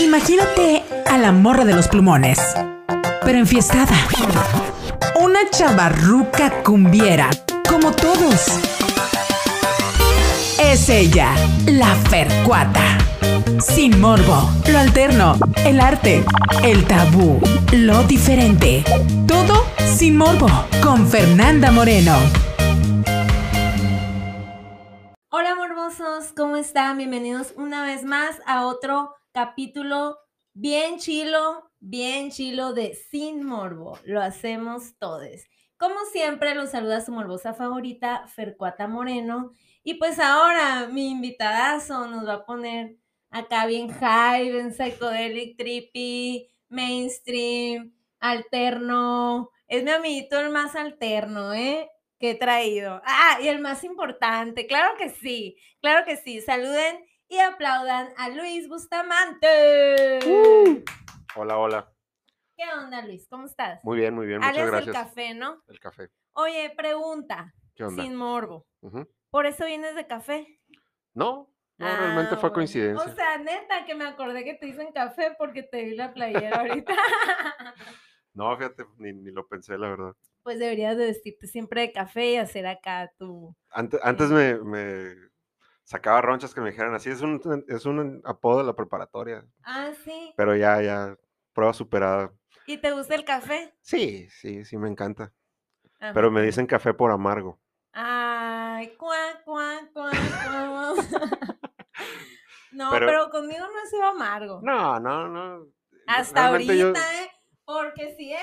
Imagínate a la morra de los plumones, pero enfiestada. Una chavarruca cumbiera, como todos. Es ella, la Fercuata. Sin morbo, lo alterno, el arte, el tabú, lo diferente. Todo sin morbo, con Fernanda Moreno. Hola morbosos, ¿cómo están? Bienvenidos una vez más a otro capítulo bien chilo, bien chilo de Sin Morbo. Lo hacemos todos. Como siempre, los saluda su morbosa favorita, Fercuata Moreno. Y pues ahora mi invitadazo nos va a poner acá bien high, bien psychedelic, trippy, mainstream, alterno. Es mi amiguito el más alterno, ¿eh? Que he traído. Ah, y el más importante, claro que sí, claro que sí. Saluden y aplaudan a Luis Bustamante. Uh. Hola, hola. ¿Qué onda, Luis? ¿Cómo estás? Muy bien, muy bien, muchas Alias gracias. el café, ¿no? El café. Oye, pregunta, ¿Qué onda? sin morbo. ¿Por eso vienes de café? No, no, realmente Ah, fue bueno. coincidencia. O sea, neta, que me acordé que te dicen café porque te vi la playera ahorita. No, fíjate, ni, ni lo pensé, la verdad. pues deberías de vestirte siempre de café y hacer acá tu... Antes, antes me, me sacaba ronchas que me dijeran así, es un, es un apodo de la preparatoria, Ah, sí. pero ya, ya, prueba superada. ¿Y te gusta el café? Sí, sí, sí, me encanta. Ah, Pero me dicen café por amargo. Ay, cuá, cuá, cuá, cuá. No, Pero- pero, conmigo no es amargo. No, no, no. Hasta ahorita, yo- ¿eh? Porque si es,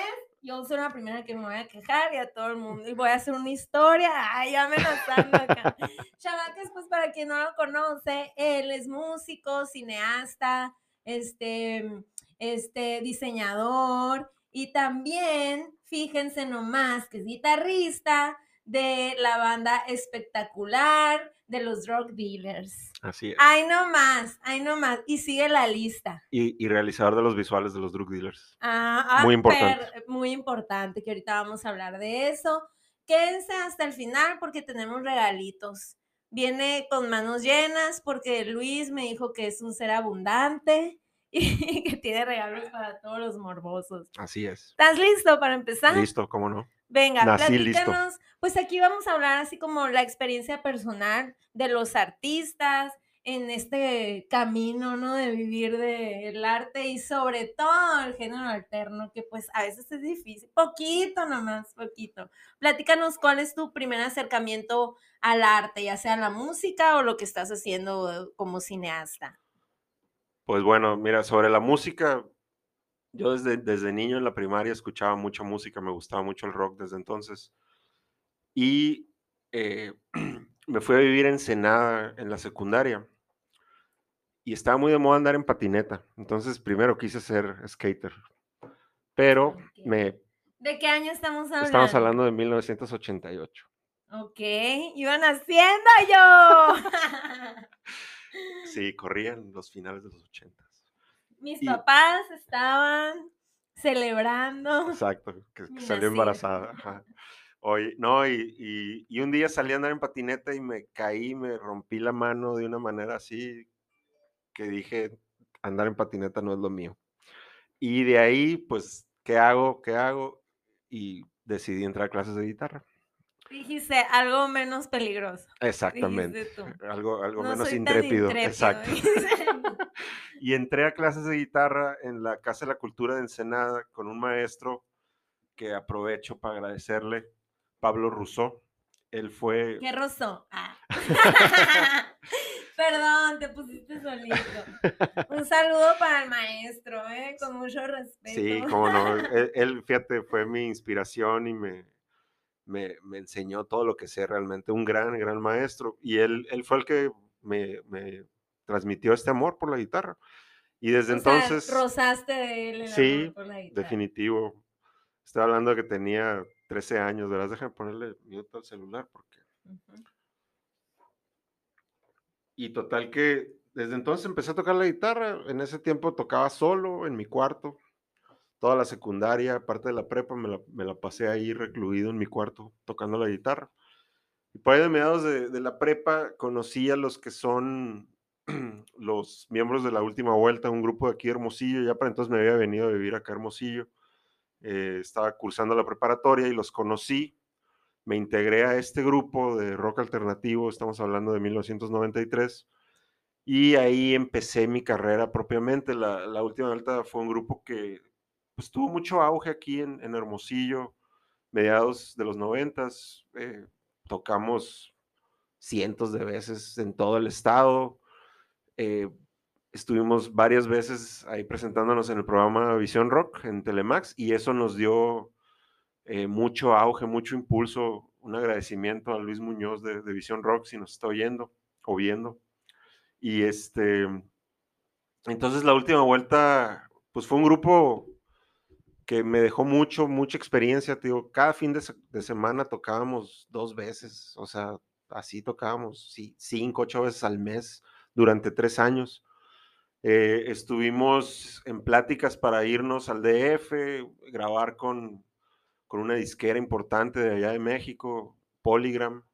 yo soy la primera que me voy a quejar y a todo el mundo. Y voy a hacer una historia, ay, amenazando acá. Chavacas, pues para quien no lo conoce, él es músico, cineasta, este, este, diseñador y también, fíjense nomás, que es guitarrista de la banda espectacular de los drug dealers. Así es. Ay, no más, ay, no más. Y sigue la lista. Y, y realizador de los visuales de los drug dealers. Ah, ah, Muy importante. per- muy importante, que ahorita vamos a hablar de eso. Quédense hasta el final porque tenemos regalitos. Viene con manos llenas porque Luis me dijo que es un ser abundante y que tiene regalos para todos los morbosos. Así es. ¿Estás listo para empezar? Listo, ¿cómo no? Venga, Nací listo. platícanos. Pues aquí vamos a hablar así como la experiencia personal de los artistas en este camino, ¿no? De vivir del arte y sobre todo el género alterno, que pues a veces es difícil. Poquito nomás, poquito. Platícanos cuál es tu primer acercamiento al arte, ya sea la música o lo que estás haciendo como cineasta. Pues bueno, mira, sobre la música, yo desde, desde niño en la primaria escuchaba mucha música, me gustaba mucho el rock desde entonces. Y eh, me fui a vivir en Ensenada en la secundaria. Y estaba muy de moda andar en patineta. Entonces primero quise ser skater. Pero me ¿De qué año estamos hablando? estamos hablando de 1988. Ok, iban haciendo yo. Sí, corrían los finales de los 80. Mis Y- papás estaban celebrando. Exacto, que, salió embarazada. ajá. Oye, no, y, y- y un día salí a andar en patineta y me caí, me rompí la mano de una manera así que dije, andar en patineta no es lo mío. Y de ahí, pues, ¿qué hago? ¿Qué hago? Y decidí entrar a clases de guitarra. Dijiste algo menos peligroso. Exactamente. Algo, algo No menos intrépido. intrépido, Exacto. dice. Y entré a clases de guitarra en la Casa de la Cultura de Ensenada con un maestro que aprovecho para agradecerle, Pablo Rousseau. Él fue... ¿Qué rozó? Ah. Perdón, te pusiste solito. Un saludo para el maestro, ¿eh? Con mucho respeto. Sí, cómo no. Él, él, fíjate, fue mi inspiración y me, me, me enseñó todo lo que sé realmente. Un gran, gran maestro. Y él, él fue el que me, me transmitió este amor por la guitarra. Y desde O sea, entonces... rozaste de él el Sí, amor por la guitarra. Definitivo. Estaba hablando de que tenía 13 años, ¿verdad? Déjame ponerle minuto al celular porque... Y total que desde entonces empecé a tocar la guitarra. En ese tiempo tocaba solo en mi cuarto. Toda la secundaria, aparte de la prepa, me la, pasé ahí recluido en mi cuarto tocando la guitarra. Y por ahí de mediados de, la prepa conocí a los que son los miembros de la última vuelta, un grupo de aquí Hermosillo, ya para entonces me había venido a vivir acá Hermosillo, eh, estaba cursando la preparatoria y los conocí, me integré a este grupo de rock alternativo, estamos hablando de 1993, y ahí empecé mi carrera propiamente. La, última vuelta fue un grupo que pues, tuvo mucho auge aquí en, Hermosillo, mediados de los noventas, eh, tocamos cientos de veces en todo el estado. Eh, estuvimos varias veces ahí presentándonos en el programa Visión Rock en Telemax y eso nos dio eh, mucho auge, mucho impulso. Un agradecimiento a Luis Muñoz de, Visión Rock si nos está oyendo o viendo. Y este, entonces la última vuelta, pues fue un grupo que me dejó mucho, mucha experiencia, te digo, cada fin de, de semana tocábamos dos veces, o sea, así tocábamos, sí, cinco, ocho veces al mes durante tres años. Eh, estuvimos en pláticas para irnos al DF, grabar con, con una disquera importante de allá de México, Polygram,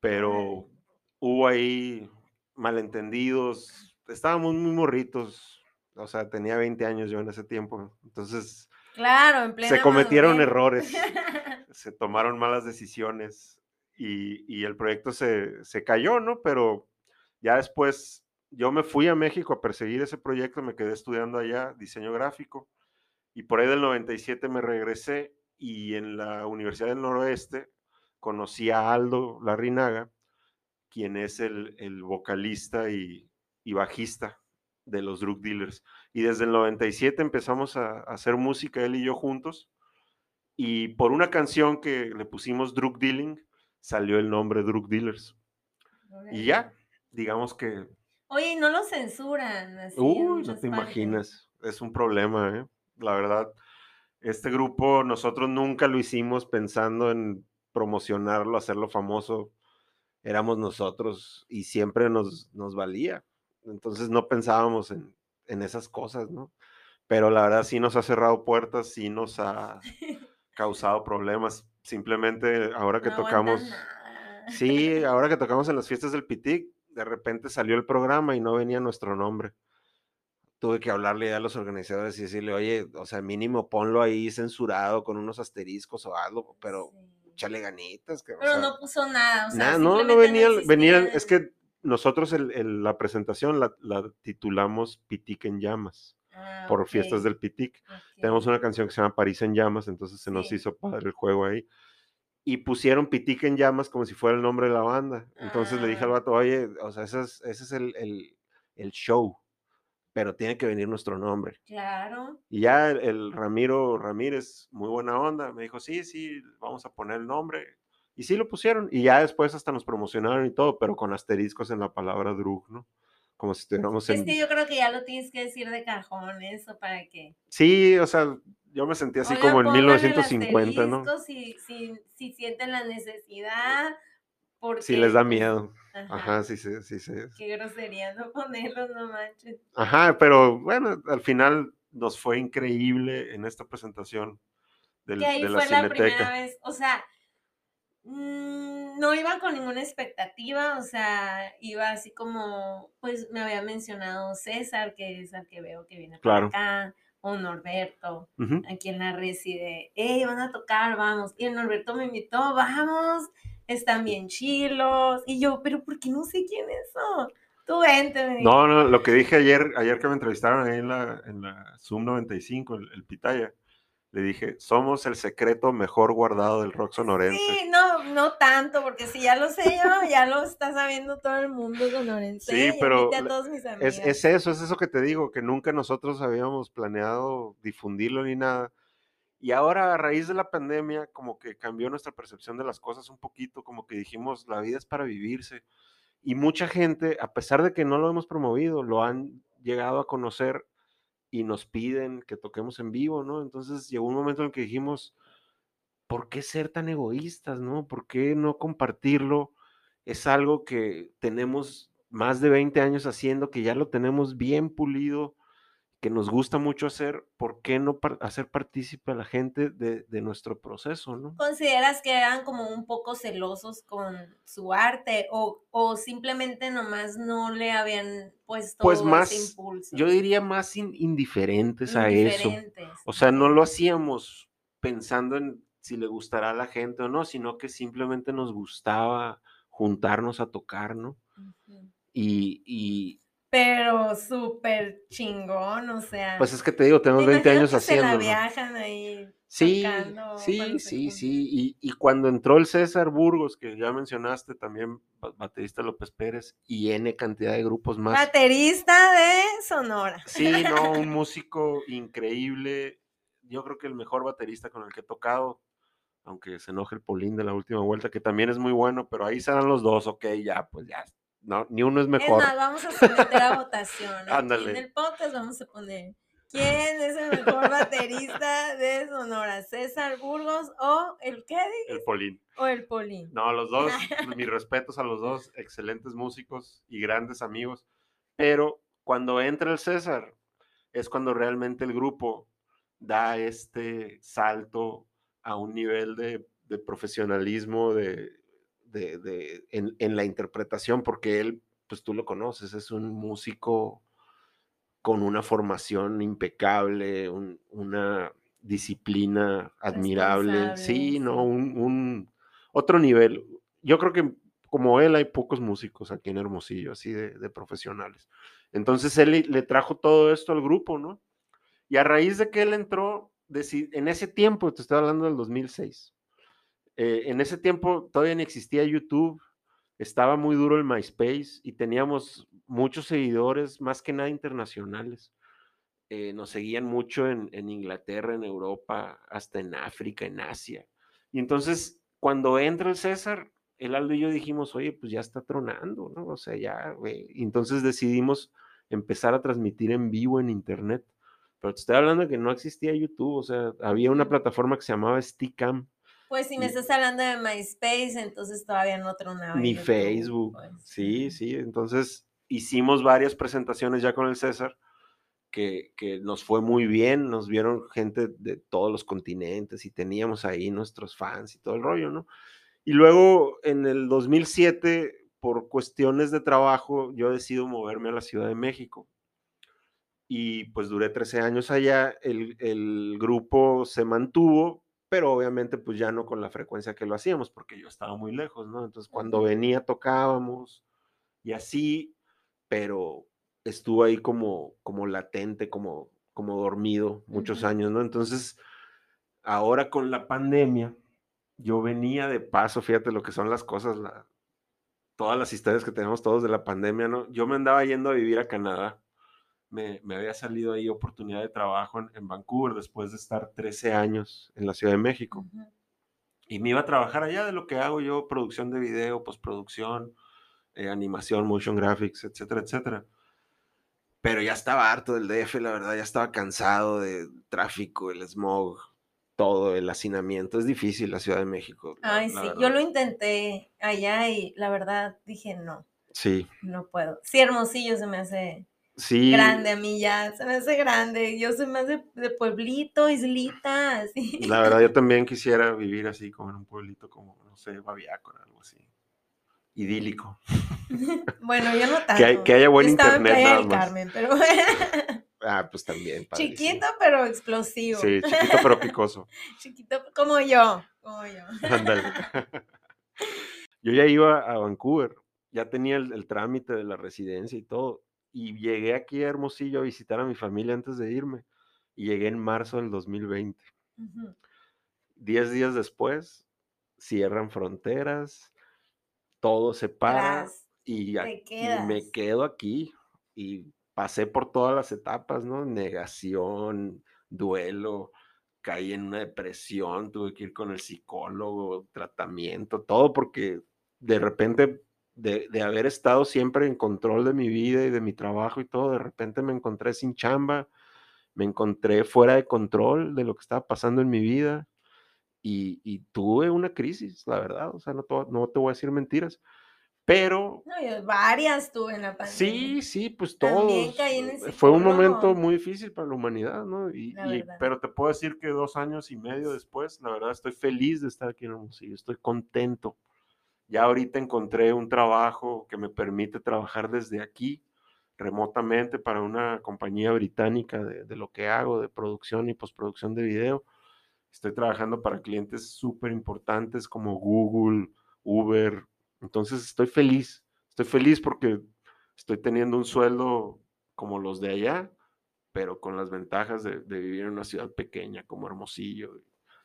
pero hubo ahí malentendidos, estábamos muy morritos, o sea, tenía 20 años yo en ese tiempo, entonces claro, se cometieron errores, se tomaron malas decisiones y, el proyecto se, se, cayó, ¿no? Pero ya después yo me fui a México a perseguir ese proyecto, me quedé estudiando allá diseño gráfico y por ahí del 97 me regresé y en la Universidad del Noroeste conocí a Aldo Larrinaga, quien es el, el vocalista y, y, bajista de los Drug Dealers. Y desde el 97 empezamos a, a hacer música él y yo juntos. Y por una canción que le pusimos Drug Dealing, salió el nombre Drug Dealers. Y ya, digamos que... Oye, no lo censuran. Uy, no te imaginas. Es un problema, ¿eh? La verdad. Este grupo nosotros nunca lo hicimos pensando en promocionarlo, hacerlo famoso. Éramos nosotros y siempre nos, nos valía. Entonces no pensábamos en, en esas cosas, ¿no? Pero la verdad sí nos ha cerrado puertas, sí nos ha causado problemas simplemente ahora que tocamos, sí, ahora que tocamos en las fiestas del Pitic, de repente salió el programa y no venía nuestro nombre. Tuve que hablarle a los organizadores y decirle, oye, o sea, mínimo ponlo ahí censurado con unos asteriscos o algo, pero chale ganitas. Que, pero no puso nada. O sea, no, no venía, venía, es que nosotros la presentación la, la, titulamos Pitic en llamas. Ah, por fiestas del Pitic. Tenemos una canción que se llama París en llamas, entonces se nos hizo padre el juego ahí. Y pusieron Pitic en llamas como si fuera el nombre de la banda. Entonces le dije al ah. vato, oye, o sea, ese es, ese es el, el, el, show, pero tiene que venir nuestro nombre. Claro. Y ya el, Ramiro Ramírez, muy buena onda, me dijo, sí, sí, vamos a poner el nombre. Y sí lo pusieron. Y ya después hasta nos promocionaron y todo, pero con asteriscos en la palabra drug, ¿no? como si estuviéramos en... Es que yo creo que ya lo tienes que decir de cajón eso para que... Sí, o sea, yo me sentí así como en 1950, ¿no? Si, si, si sienten la necesidad, porque... Si les da miedo. Ajá, sí, sí, sí, sí. Qué grosería no ponerlo, no manches. Ajá, pero bueno, al final nos fue increíble en esta presentación del, que ahí de la fue la primera vez, o sea, no iba con ninguna expectativa, o sea, iba así como, pues me había mencionado César, que es el que veo que viene por acá, o Norberto, aquí en la reside, hey, van a tocar, vamos, y el Norberto me invitó, vamos, están bien chilos, y yo, pero ¿por qué no sé quién es eso? Tú vente. No, no, lo que dije ayer, ayer que me entrevistaron ahí en la, en la Zoom 95, el, el Pitaya, le dije, somos el secreto mejor guardado del rock sonorense. Sí, no, no tanto, porque si ya lo sé yo, ya lo está sabiendo todo el mundo sonorense. Sí, pero es, es, eso, es eso que te digo, que nunca nosotros habíamos planeado difundirlo ni nada. Y ahora a raíz de la pandemia, como que cambió nuestra percepción de las cosas un poquito, como que dijimos, la vida es para vivirse. Y mucha gente, a pesar de que no lo hemos promovido, lo han llegado a conocer y nos piden que toquemos en vivo, ¿no? Entonces llegó un momento en que dijimos, ¿por qué ser tan egoístas, no? ¿Por qué no compartirlo? Es algo que tenemos más de 20 años haciendo, que ya lo tenemos bien pulido, que nos gusta mucho hacer, ¿por qué no par- hacer partícipe a la gente de, de nuestro proceso, ¿no? ¿Consideras que eran como un poco celosos con su arte o, o simplemente nomás no le habían puesto Pues ese más, impulso? yo diría más in- indiferentes a eso. O sea, no lo hacíamos pensando en si le gustará a la gente o no, sino que simplemente nos gustaba juntarnos a tocar, ¿no? Y, y, Pero súper chingón, o sea. pues es que te digo, tenemos 20 imagino años que se la haciendo. viajan ahí Sí, sí, se sí, juntan. sí. Y, y cuando entró el César Burgos, que ya mencionaste, también ba- baterista López Pérez, y N cantidad de grupos más. Baterista de Sonora. Sí, no, un músico increíble. Yo creo que el mejor baterista con el que he tocado, aunque se enoje el Polín de la última vuelta, que también es muy bueno, pero ahí serán los dos, ok, ya, pues ya. No, ni uno es Es mejor. más, vamos a someter a votación. Ándale. en el podcast vamos a poner quién es el mejor baterista de Sonora, César Burgos o el qué El Polín. o el Polín. No, los dos, mis respetos a los dos, excelentes músicos y grandes amigos. Pero cuando entra el César, es cuando realmente el grupo da este salto a un nivel de, de profesionalismo de, de- de- en, en la interpretación, porque él, pues tú lo conoces, es un músico con una formación impecable, un- una disciplina admirable. Sí, no, un, un- otro nivel. Yo creo que como él hay pocos músicos aquí en Hermosillo, así de, de profesionales. Entonces él le, le trajo todo esto al grupo, ¿no? Y a raíz de que él entró, en ese tiempo, te estoy hablando del 2006, eh, en ese tiempo todavía no existía YouTube, estaba muy duro el MySpace y teníamos muchos seguidores, más que nada internacionales. Eh, nos seguían mucho en, en Inglaterra, en Europa, hasta en África, en Asia. Y entonces, cuando entra el César, el Aldo y yo dijimos, oye, pues ya está tronando, ¿no? O sea, ya, güey. Entonces decidimos empezar a transmitir en vivo en Internet. Pero te estoy hablando de que no existía YouTube, o sea, había una plataforma que se llamaba Steadicam, Pues si me estás hablando de MySpace, entonces todavía no tronaba. ni Facebook. pues. Sí, sí. Entonces hicimos varias presentaciones ya con el César que, que nos fue muy bien. Nos vieron gente de todos los continentes y teníamos ahí nuestros fans y todo el rollo, ¿no? Y luego en el 2007, por cuestiones de trabajo, yo decido moverme a la Ciudad de México. Y pues duré 13 años allá. El, el grupo se mantuvo, pero obviamente pues ya no con la frecuencia que lo hacíamos, porque yo estaba muy lejos, ¿no? Entonces cuando venía tocábamos y así, pero estuvo ahí como, como latente, como, como dormido muchos años, ¿no? Entonces, ahora con la pandemia, yo venía de paso, fíjate lo que son las cosas, la- todas las historias que tenemos todos de la pandemia, ¿no? Yo me andaba yendo a vivir a Canadá. Me, me había salido ahí oportunidad de trabajo en, en Vancouver después de estar 13 años en la Ciudad de México. Y me iba a trabajar allá de lo que hago yo, producción de video, postproducción, eh, animación, motion graphics, etcétera, etcétera. Pero ya estaba harto del DF, la verdad, ya estaba cansado del tráfico, el smog, todo, el hacinamiento. Es difícil la Ciudad de México. la- Ay, la sí, verdad. yo lo intenté allá y la verdad dije no, Sí, no puedo. Sí, Hermosillo se me hace sí. grande a mí ya, se me hace grande. Yo soy más de, de pueblito, islita, así. La verdad, yo también quisiera vivir así, como en un pueblito como, no sé, Babiácora, algo así. Idílico. Bueno, yo no tanto. Que, hay- que haya buen Yo estaba en internet nada más. Carmen, pero Ah, pues también. padrísimo. chiquito pero explosivo. Sí, chiquito pero picoso. Chiquito como yo, como yo. Ándale. Yo ya iba a Vancouver, ya tenía el, el trámite de la residencia y todo, y llegué aquí a Hermosillo a visitar a mi familia antes de irme, y llegué en marzo del 2020. Ujú. Diez días después, cierran fronteras, todo se para, Tras, y, a- te y me quedo aquí, y pasé por todas las etapas, ¿no? Negación, duelo, caí en una depresión, tuve que ir con el psicólogo, tratamiento, todo porque de repente, de, de haber estado siempre en control de mi vida y de mi trabajo y todo, de repente me encontré sin chamba, me encontré fuera de control de lo que estaba pasando en mi vida y, y tuve una crisis, la verdad, o sea, no te, voy- no te voy a decir mentiras. Pero No, varias tuve en la pandemia. sí, sí, pues el eh, Fue un momento muy difícil para la humanidad, ¿no? Y, pero te puedo decir que dos años y medio después, la verdad, estoy feliz de estar aquí en Hermosillo, estoy contento. Ya ahorita encontré un trabajo que me permite trabajar desde aquí remotamente para una compañía británica de, lo que hago, de producción y postproducción de video. Estoy trabajando para clientes súper importantes como Google, Uber. Entonces estoy feliz, estoy feliz porque estoy teniendo un sueldo como los de allá, pero con las ventajas de vivir en una ciudad pequeña como Hermosillo,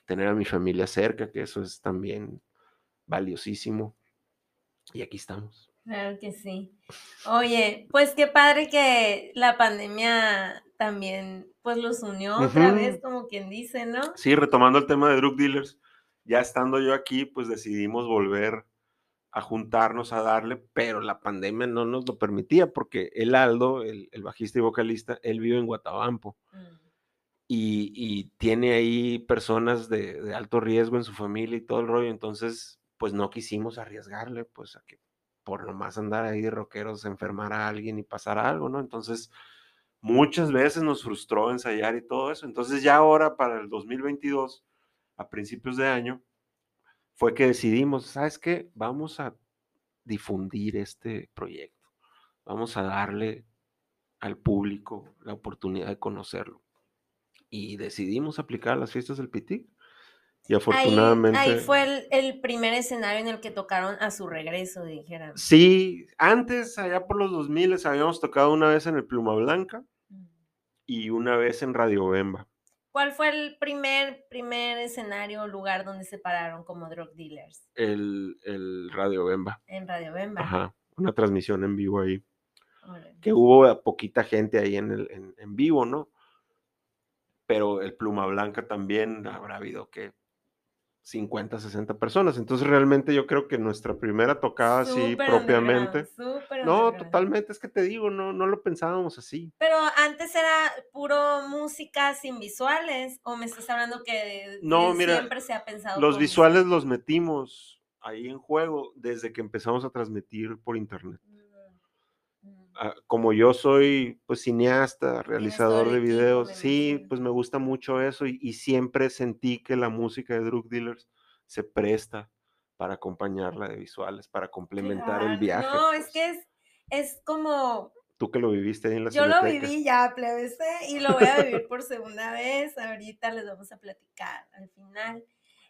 tener a mi familia cerca, que eso es también valiosísimo. Y aquí estamos. Claro que sí. Oye, pues qué padre que la pandemia también pues los unió otra Ujú. vez, como quien dice, ¿no? Sí, retomando el tema de drug dealers, ya estando yo aquí, pues decidimos volver a juntarnos a darle, pero la pandemia no nos lo permitía porque el Aldo, el, el bajista y vocalista, él vive en Guatabampo Mm. y, y tiene ahí personas de, de alto riesgo en su familia y todo el rollo, entonces pues no quisimos arriesgarle, pues a que por nomás andar ahí de rockeros enfermara alguien y pasara algo, ¿no? Entonces muchas veces nos frustró ensayar y todo eso, entonces ya ahora para el 2022, a principios de año, fue que decidimos, ¿sabes qué? Vamos a difundir este proyecto, vamos a darle al público la oportunidad de conocerlo. Y decidimos aplicar a las fiestas del Pitic. Y Ahí, afortunadamente... ahí fue el, el primer escenario en el que tocaron a su regreso, dijeran. Sí, antes, allá por los 2000, habíamos tocado una vez en el Pluma Blanca Mm. y una vez en Radio Bemba. ¿Cuál fue el primer, primer escenario o lugar donde se pararon como drug dealers? El, el Radio Bemba. En Radio Bemba. Ajá, una transmisión en vivo ahí. Que hubo poquita gente ahí en, el, en, en vivo, ¿no? Pero el Pluma Blanca también habrá habido que 50, 60 personas. Entonces realmente yo creo que nuestra primera tocada así propiamente. No, totalmente, es que te digo, no, no lo pensábamos así. Pero antes era puro música sin visuales, o me estás hablando que No, mira, siempre se ha pensado Los visuales los metimos ahí en juego desde que empezamos a transmitir por internet. Mm, como yo soy pues cineasta, realizador de videos, me sí, pues me gusta mucho eso y, y siempre sentí que la música de Drug Dealers se presta para acompañarla de visuales, para complementar el viaje. No, es pues. que es, es como Tú que lo viviste ahí en la Yo lo viví ya, plebes, ¿eh? y lo voy a vivir por segunda vez. Ahorita les vamos a platicar al final.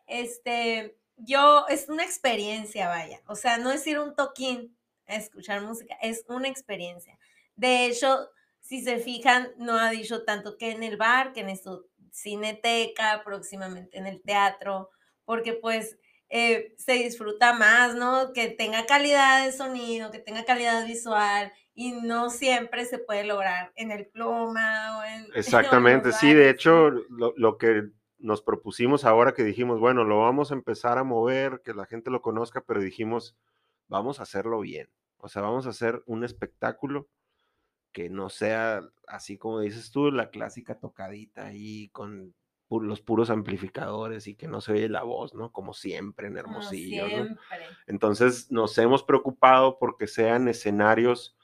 Este, yo, es una experiencia, vaya. O sea, no es ir a un toquín a escuchar música, es una experiencia. De hecho, si se fijan, no ha dicho tanto que en el bar, que en esto cineteca, próximamente en el teatro, porque pues eh, se disfruta más, ¿no? Que tenga calidad de sonido, que tenga calidad visual y no siempre se puede lograr en el pluma o en... Exactamente, sí, de hecho, lo, lo que nos propusimos ahora que dijimos, bueno, lo vamos a empezar a mover, que la gente lo conozca, pero dijimos, vamos a hacerlo bien. O sea, vamos a hacer un espectáculo que no sea así como dices tú, la clásica tocadita ahí con pu- los puros amplificadores y que no se oye la voz, ¿no? Como siempre en Hermosillo, ¿no? siempre. Entonces nos hemos preocupado porque sean escenarios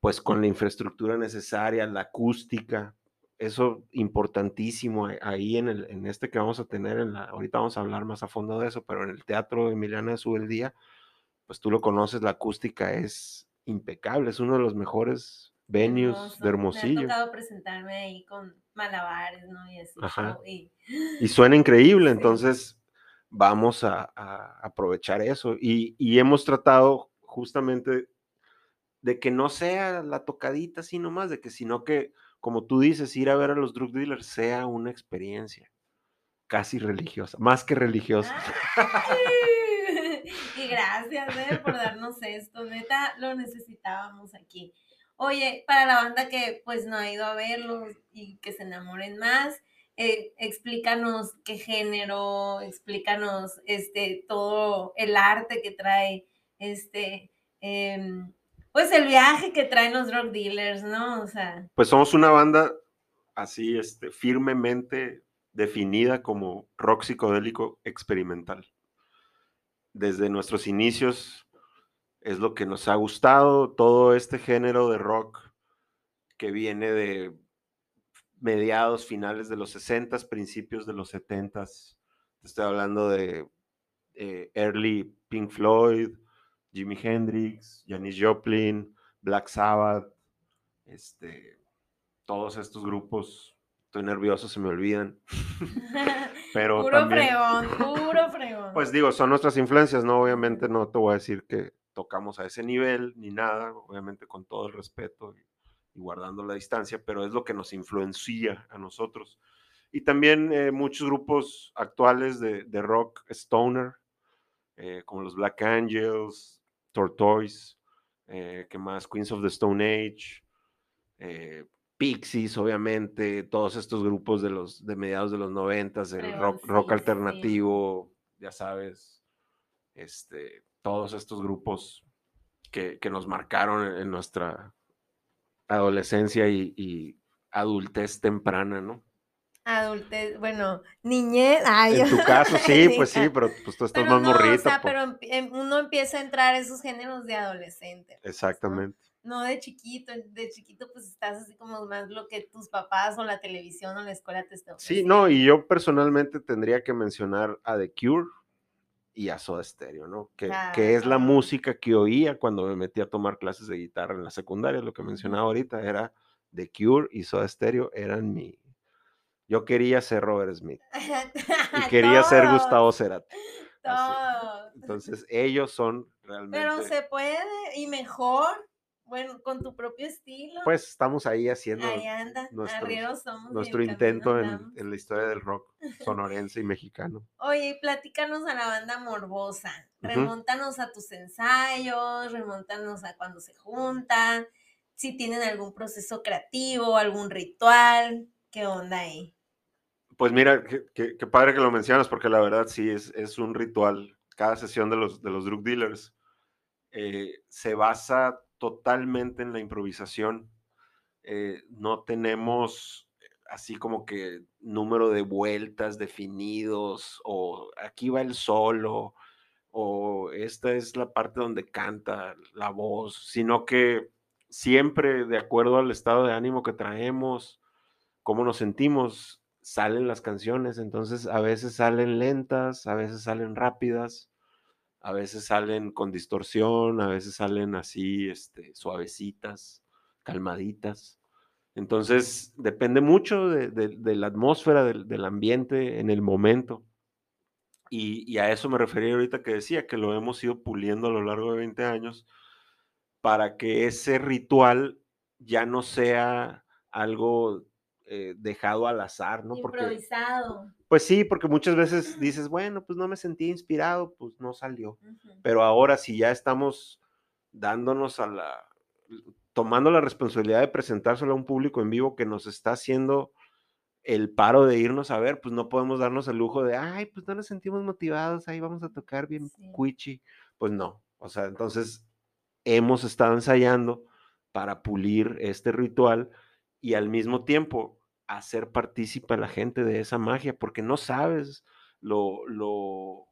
pues con la infraestructura necesaria, la acústica, eso importantísimo ahí en, el, en este que vamos a tener, en la, ahorita vamos a hablar más a fondo de eso, pero en el Teatro Emiliana de Subeldía, pues tú lo conoces, la acústica es impecable, es uno de los mejores venues Hermoso. de Hermosillo. Me ha tocado presentarme ahí con malabares, ¿no? Y así. Ajá. y- y suena increíble, Sí. entonces vamos a, a aprovechar eso. Y, y hemos tratado justamente de que no sea la tocadita así nomás, de que sino que, como tú dices, ir a ver a los drug dealers sea una experiencia casi religiosa, más que religiosa. Ay, gracias eh, por darnos esto, neta, lo necesitábamos aquí. Oye, para la banda que pues no ha ido a verlos y que se enamoren más, eh, explícanos qué género, explícanos este todo el arte que trae este em, pues el viaje que traen los drug dealers, ¿no? O sea, Pues somos una banda así, este, firmemente definida como rock psicodélico experimental. Desde nuestros inicios es lo que nos ha gustado, todo este género de rock que viene de mediados, finales de los 60, principios de los 70. Estoy hablando de eh, early Pink Floyd, Jimi Hendrix, Janis Joplin, Black Sabbath, este, todos estos grupos. Estoy nervioso, se me olvidan. Pero puro también, fregón, puro fregón. Pues digo, son nuestras influencias, ¿no? Obviamente no te voy a decir que tocamos a ese nivel ni nada, obviamente con todo el respeto y, y guardando la distancia, pero es lo que nos influencia a nosotros. Y también eh, muchos grupos actuales de, de rock stoner, eh, como los Black Angels, Tortoise, eh, que más? Queens of the Stone Age, eh, Pixies, obviamente, todos estos grupos de los de mediados de los noventas, del rock, rock alternativo, ya sabes, este, todos estos grupos que, que nos marcaron en nuestra adolescencia y, y adultez temprana, ¿no? Adultez, bueno, niñez. Ay, en tu caso, sí, pues sí, pero pues tú estás pero más no, morrita. O sea, pero em, uno empieza a entrar a esos géneros de adolescente. pues, ¿no? No de chiquito, de chiquito pues estás así como más lo que tus papás o la televisión o la escuela te están Sí, no, y yo personalmente tendría que mencionar a The Cure y a Soda Stereo, ¿no? Que, que es la música que oía cuando me metí a tomar clases de guitarra en la secundaria, lo que mencionaba ahorita era The Cure y Soda Stereo eran mi... Yo quería ser Robert Smith y quería ser Gustavo Cerati. todos. Entonces ellos son realmente... Pero se puede y mejor, bueno, con tu propio estilo. Pues estamos ahí haciendo Ahí anda, arrieros somos. nuestro intento en, en la historia del rock sonorense y mexicano. Oye, platícanos a la banda morbosa. Ujú. Remóntanos a tus ensayos, remóntanos a cuando se juntan, si tienen algún proceso creativo, algún ritual, ¿qué onda ahí? Pues mira, qué padre que lo mencionas, porque la verdad sí es, es un ritual. Cada sesión de los, de los drug dealers eh, se basa totalmente en la improvisación. Eh, no tenemos así como que número de vueltas definidos, o aquí va el solo, o esta es la parte donde canta la voz, sino que siempre de acuerdo al estado de ánimo que traemos, cómo nos sentimos, salen las canciones. Entonces, a veces salen lentas, a veces salen rápidas, a veces salen con distorsión, a veces salen así, este, suavecitas, calmaditas. Entonces, depende mucho de, la atmósfera, del, del ambiente, en el momento. Y, y a eso me refería ahorita que decía, que lo hemos ido puliendo a lo largo de 20 años para que ese ritual ya no sea algo eh, dejado al azar, ¿no? Porque, Improvisado. pues sí, porque muchas veces dices, bueno, pues no me sentí inspirado, pues no salió. Ujú. Pero ahora si ya estamos dándonos a la, tomando la responsabilidad de presentárselo a un público en vivo que nos está haciendo el paro de irnos a ver, pues no podemos darnos el lujo de, ay, pues no nos sentimos motivados, ahí vamos a tocar bien Sí. cuichi. Pues no, o sea, entonces hemos estado ensayando para pulir este ritual y al mismo tiempo hacer partícipe a la gente de esa magia, porque no sabes lo, lo,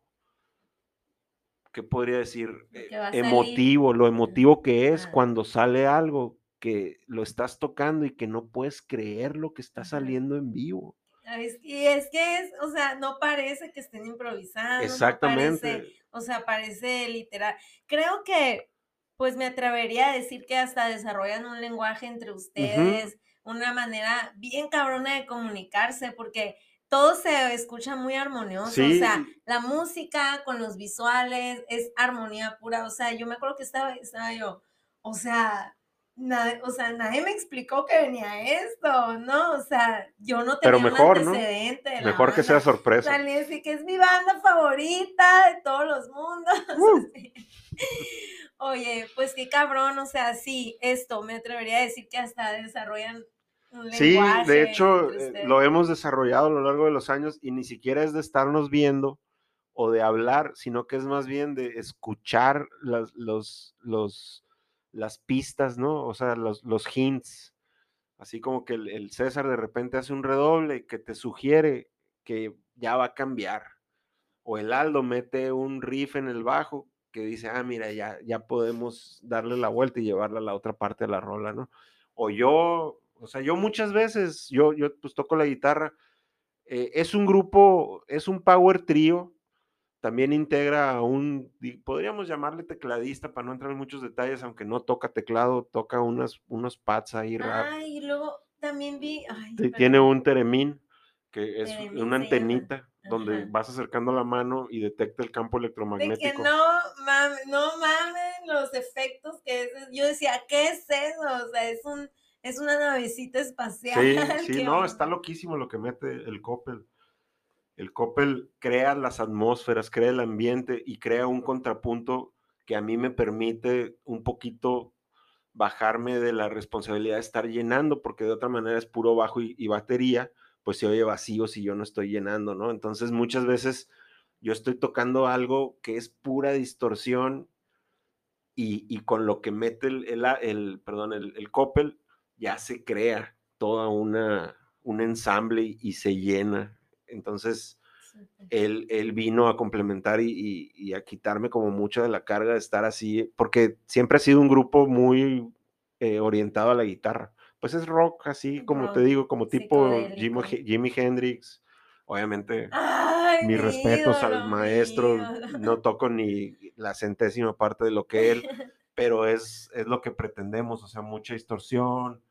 ¿qué podría decir? Eh, emotivo, lo emotivo que es Ah. cuando sale algo que lo estás tocando y que no puedes creer lo que está saliendo en vivo. Y es que es, o sea, no parece que estén improvisando. no Exactamente. parece- o sea, parece literal. Creo que, pues me atrevería a decir que hasta desarrollan un lenguaje entre ustedes, una manera bien cabrona de comunicarse, porque todo se escucha muy armonioso. O sea, la música con los visuales es armonía pura. O sea, yo me acuerdo que estaba, estaba yo, o sea, nadie, o sea, nadie me explicó que venía esto, ¿no? O sea, yo no tenía Pero mejor, un ¿no? antecedente de la mejor que sea sorpresa. Salí así que es mi banda favorita de todos los mundos. Uh. Oye, pues qué cabrón, o sea, sí, esto me atrevería a decir que hasta desarrollan Sí, de hecho, eh, lo hemos desarrollado a lo largo de los años y ni siquiera es de estarnos viendo o de hablar, sino que es más bien de escuchar las, los, los, las pistas, ¿no? O sea, los, los hints. Así como que el, el César de repente hace un redoble que te sugiere que ya va a cambiar. O el Aldo mete un riff en el bajo que dice, ah, mira, ya, ya podemos darle la vuelta y llevarla a la otra parte de la rola, ¿no? O yo, o sea, yo muchas veces, yo, yo pues toco la guitarra, eh, es un grupo, es un power trío, también integra a un, podríamos llamarle tecladista para no entrar en muchos detalles, aunque no toca teclado, toca unas, unos pads ahí. Ah, y luego también vi... tiene un teremín, que es una antenita donde vas acercando la mano y detecta el campo electromagnético. De que no mames, no mames los efectos que es. Yo decía, ¿qué es eso? O sea, es un es una navecita espacial. Sí, sí, no, está loquísimo lo que mete el Coppel. El Coppel crea las atmósferas, crea el ambiente y crea un contrapunto que a mí me permite un poquito bajarme de la responsabilidad de estar llenando, porque de otra manera es puro bajo y, y batería pues se oye vacío si yo no estoy llenando, ¿no? Entonces muchas veces yo estoy tocando algo que es pura distorsión y, con lo que mete el, el, perdón, el, el Coppel ya se crea toda una, un ensamble y, se llena. Entonces, él, él, vino a complementar y, a quitarme como mucha de la carga de estar así, porque siempre ha sido un grupo muy eh, orientado a la guitarra pues es rock, así como te digo, como tipo Jimi, Hendrix. Obviamente, mis respetos al maestro, no toco ni la centésima parte de lo que él, pero es, es lo que pretendemos, o sea, mucha distorsión,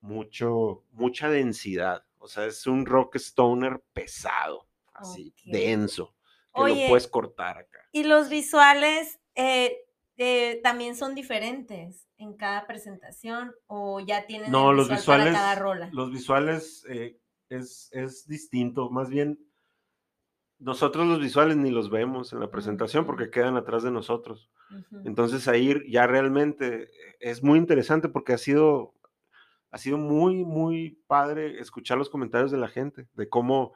mucho, mucha densidad, o sea, es un rock stoner pesado, así, denso, que lo puedes cortar acá. Y los visuales eh, eh, también son diferentes en cada presentación o ya tienen no, los visuales, para cada rola? Los visuales eh, es, es, distinto, más bien nosotros los visuales ni los vemos en la presentación porque quedan atrás de nosotros. Entonces ahí ya realmente es muy interesante porque ha sido, ha sido muy, muy padre escuchar los comentarios de la gente, de cómo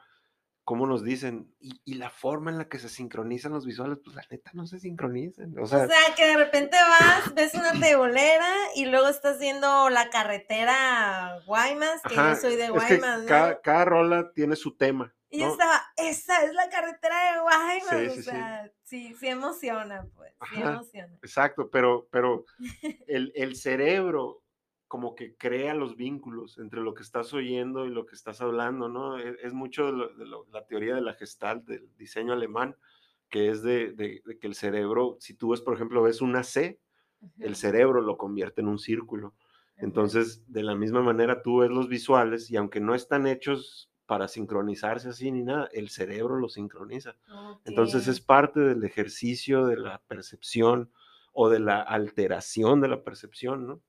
cómo nos dicen, y, la forma en la que se sincronizan los visuales, pues la neta no se sincronizan. O sea, que de repente vas, ves una tebolera y luego estás viendo la carretera Guaymas, que yo soy de Guaymas, ¿no? cada, rola tiene su tema. Y yo estaba, esa es la carretera de Guaymas, o sea, sí. sí, emociona, pues, sí emociona. Exacto, pero, pero el, el cerebro como que crea los vínculos entre lo que estás oyendo y lo que estás hablando, ¿no? E, es, mucho de, la teoría de la gestalt, del diseño alemán, que es de, que el cerebro, si tú ves, por ejemplo, ves una C, el cerebro lo convierte en un círculo. Entonces, de la misma manera, tú ves los visuales y aunque no están hechos para sincronizarse así ni nada, el cerebro lo sincroniza. Entonces, es parte del ejercicio de la percepción o de la alteración de la percepción, ¿no?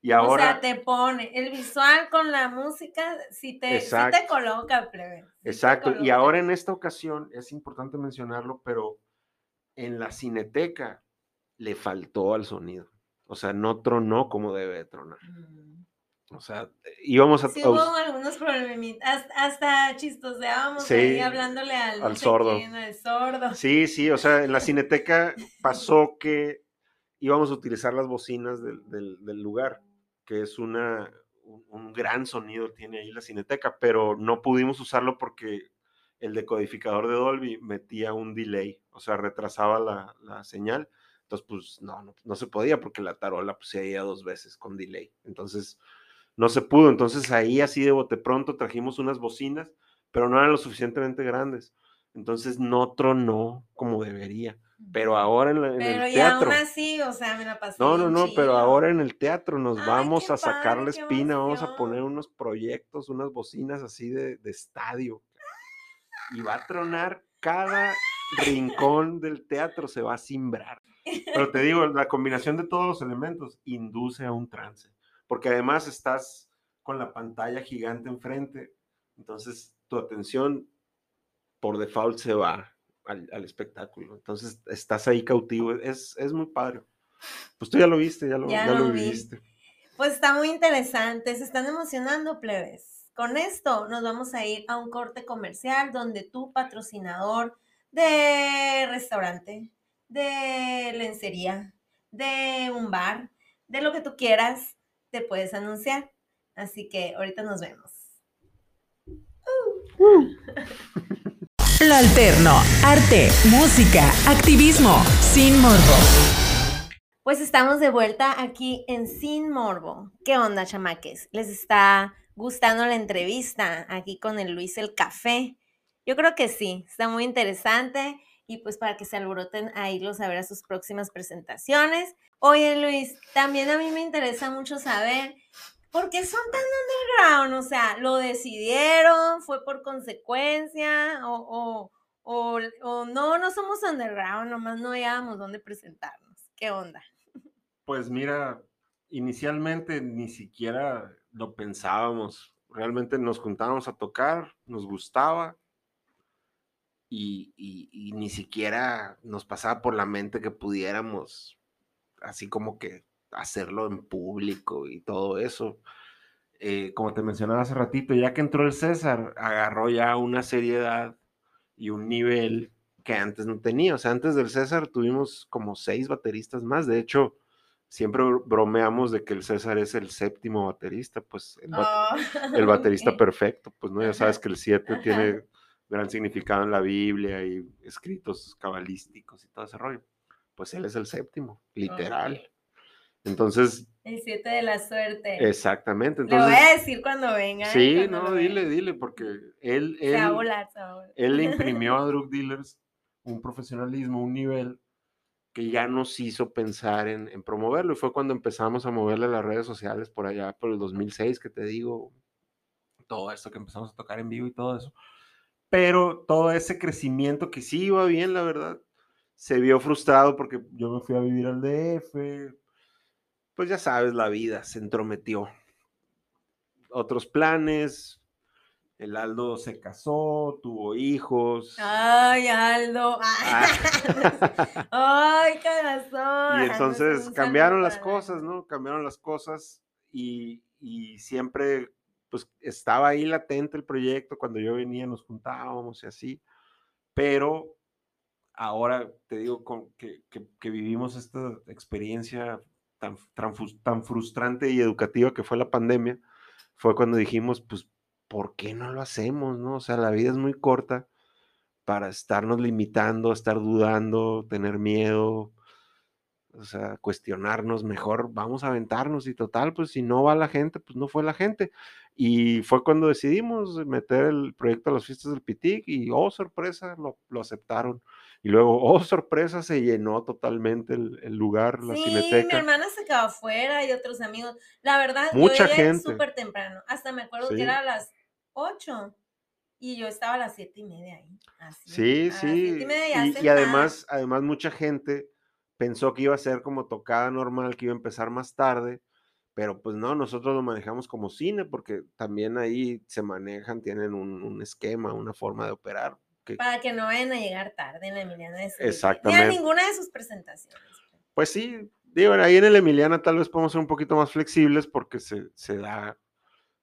Y ahora, o sea, te pone el visual con la música, si te, te coloca, plebe. exacto. Y ahora en esta ocasión, es importante mencionarlo, pero en la cineteca le faltó al sonido. O sea, no tronó como debe tronar. Mm. O sea, íbamos a... Sí, hubo algunos problemitas, hasta, chistoseábamos ahí hablándole al, sordo. al sordo. Sí, sí, o sea, en la cineteca pasó que íbamos a utilizar las bocinas del, del lugar que es una, un, gran sonido tiene ahí la cineteca, pero no pudimos usarlo porque el decodificador de Dolby metía un delay, o sea, retrasaba la, la señal. Entonces, pues no, no, se podía porque la tarola pues, se oía dos veces con delay. Entonces, no se pudo. Entonces, ahí así de bote pronto trajimos unas bocinas, pero no eran lo suficientemente grandes. Entonces, no tronó como debería. Pero ahora en, el teatro. Aún así, o sea, me la pasé. No, no, no, pero ahora en el teatro nos vamos a sacar la espina, vamos a poner unos proyectos, unas bocinas así de, de estadio. Y va a tronar cada rincón del teatro, se va a simbrar. Pero te digo, la combinación de todos los elementos induce a un trance, porque además estás con la pantalla gigante enfrente, entonces tu atención por default se va al, espectáculo. Entonces estás ahí cautivo, es, es muy padre. Pues tú ya lo viste, ya lo, ya, lo, viste. Pues está muy interesante, se están emocionando, plebes. Con esto nos vamos a ir a un corte comercial donde tu patrocinador de restaurante, de lencería, de un bar, de lo que tú quieras, te puedes anunciar. Así que ahorita nos vemos. Uh. Lo alterno, arte, música, activismo, sin morbo. Pues estamos de vuelta aquí en Sin Morbo. ¿Qué onda, chamaques? ¿Les está gustando la entrevista aquí con el Luis el Café? Yo creo que sí, está muy interesante y pues para que se alboroten a irlos a ver a sus próximas presentaciones. Oye, Luis, también a mí me interesa mucho saber por qué son tan underground, o sea, ¿lo decidieron? ¿Fue por consecuencia? ¿O, o, o, no, no somos underground, nomás no hallábamos dónde presentarnos? ¿Qué onda? Pues mira, inicialmente ni siquiera lo pensábamos. Realmente nos juntábamos a tocar, nos gustaba y, y, ni siquiera nos pasaba por la mente que pudiéramos así como que hacerlo en público y todo eso. Eh, como te mencionaba hace ratito, ya que entró el César, agarró ya una seriedad y un nivel que antes no tenía. O sea, antes del César tuvimos como seis bateristas más. De hecho, siempre bromeamos de que el César es el séptimo baterista, pues el, oh, baterista perfecto, pues no, ya sabes que el siete tiene gran significado en la Biblia y escritos cabalísticos y todo ese rollo. Pues él es el séptimo, literal. Entonces. El siete de la suerte. Exactamente. Entonces, Le voy a decir cuando venga. Sí, no, dile, dile, porque él. él se va a volar, se va a volar. Él le imprimió a Drug Dealers un profesionalismo, un nivel que ya nos hizo pensar en, en, promoverlo. Y fue cuando empezamos a moverle las redes sociales por allá, por el 2006, que te digo, todo esto que empezamos a tocar en vivo y todo eso. Pero todo ese crecimiento que sí iba bien, la verdad, se vio frustrado porque yo me fui a vivir al DF. Pues ya sabes, la vida se entrometió. Otros planes, el Aldo se casó, tuvo hijos. Ay, Aldo. Ay, ah. corazón. Y entonces cambiaron las cosas, ¿no? Cambiaron las cosas y, siempre pues estaba ahí latente el proyecto. Cuando yo venía nos juntábamos y así. Pero ahora te digo que, que, vivimos esta experiencia tan, tan frustrante y educativa que fue la pandemia, fue cuando dijimos, pues ¿por qué no lo hacemos? ¿no? O sea, la vida es muy corta para estarnos limitando, estar dudando, tener miedo, o sea, cuestionarnos mejor, vamos a aventarnos y total, pues si no va la gente, pues no fue la gente. Y fue cuando decidimos meter el proyecto a las fiestas del Pitic y, oh, sorpresa, lo, aceptaron. Y luego, oh, sorpresa, se llenó totalmente el, lugar, la cineteca. mi hermana se quedó afuera y otros amigos. La verdad, Mucha yo gente. súper temprano. Hasta me acuerdo que era las 8 y yo estaba a las siete y media ahí. sí, sí. Y, y, además, además mucha gente pensó que iba a ser como tocada normal, que iba a empezar más tarde, pero pues no, nosotros lo manejamos como cine porque también ahí se manejan, tienen un, esquema, una forma de operar. Para que no vayan a llegar tarde en la Emiliana de Exactamente. Ni a ninguna de sus presentaciones. Pues sí, digo, ahí en el Emiliana tal vez podemos ser un poquito más flexibles porque se, se da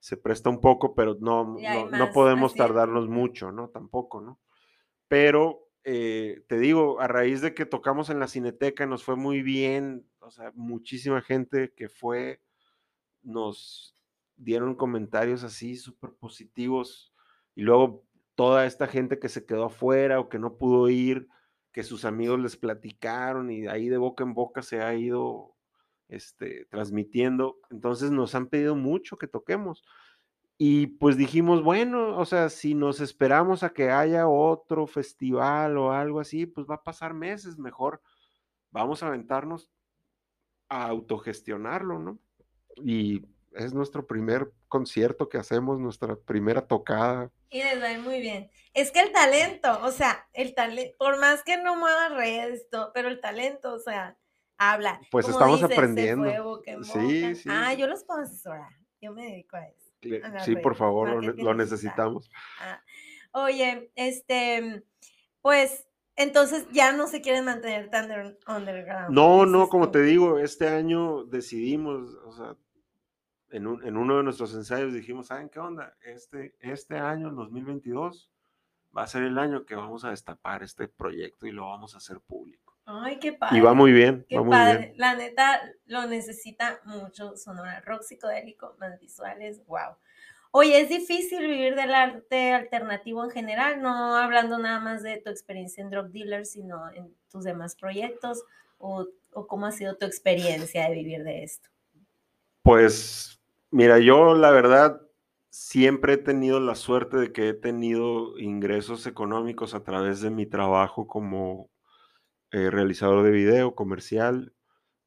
se presta un poco, pero no, no, podemos tardarnos mucho, ¿no? Tampoco, ¿no? Pero eh, te digo, a raíz de que tocamos en la Cineteca, nos fue muy bien, o sea, muchísima gente que fue, nos dieron comentarios así súper positivos y luego toda esta gente que se quedó afuera o que no pudo ir, que sus amigos les platicaron y ahí de boca en boca se ha ido este, transmitiendo. Entonces nos han pedido mucho que toquemos. Y pues dijimos, bueno, o sea, si nos esperamos a que haya otro festival o algo así, pues va a pasar meses, mejor vamos a aventarnos a autogestionarlo, ¿no? Y es nuestro primer concierto que hacemos, nuestra primera tocada. Y les va muy bien. Es que el talento, o sea, el talento, por más que no mueva redes, pero el talento, o sea, habla. Pues estamos aprendiendo. sí, sí. Ah, yo los puedo asesorar. Yo me dedico a eso. Sí, por favor, lo, necesitamos. Ah, oye, este, pues entonces ya no se quieren mantener tan underground. No, no, como te digo, este año decidimos, o sea, en, uno de nuestros ensayos dijimos, ¿saben qué onda? Este, este año, el 2022, va a ser el año que vamos a destapar este proyecto y lo vamos a hacer público. Ay, qué padre. Y va muy bien. Qué padre. La neta lo necesita mucho Sonora. Rock psicodélico, más visuales, wow. Oye, es difícil vivir del arte alternativo en general, no hablando nada más de tu experiencia en Drug Dealer, sino en tus demás proyectos, o, o cómo ha sido tu experiencia de vivir de esto. Pues, mira, yo la verdad siempre he tenido la suerte de que he tenido ingresos económicos a través de mi trabajo como eh, realizador de video, comercial,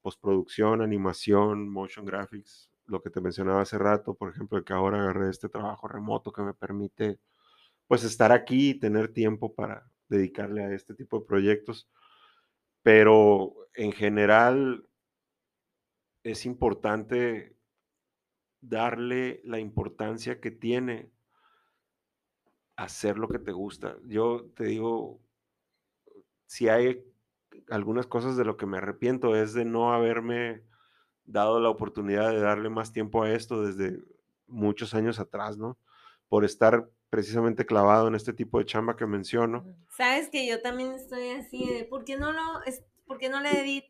postproducción, animación, motion graphics, lo que te mencionaba hace rato, por ejemplo, que ahora agarré este trabajo remoto que me permite pues estar aquí y tener tiempo para dedicarle a este tipo de proyectos. Pero en general es importante darle la importancia que tiene hacer lo que te gusta. Yo te digo, si hay algunas cosas de lo que me arrepiento es de no haberme dado la oportunidad de darle más tiempo a esto desde muchos años atrás, ¿no? Por estar precisamente clavado en este tipo de chamba que menciono. Sabes que yo también estoy así de, ¿por qué no lo, es, por no le di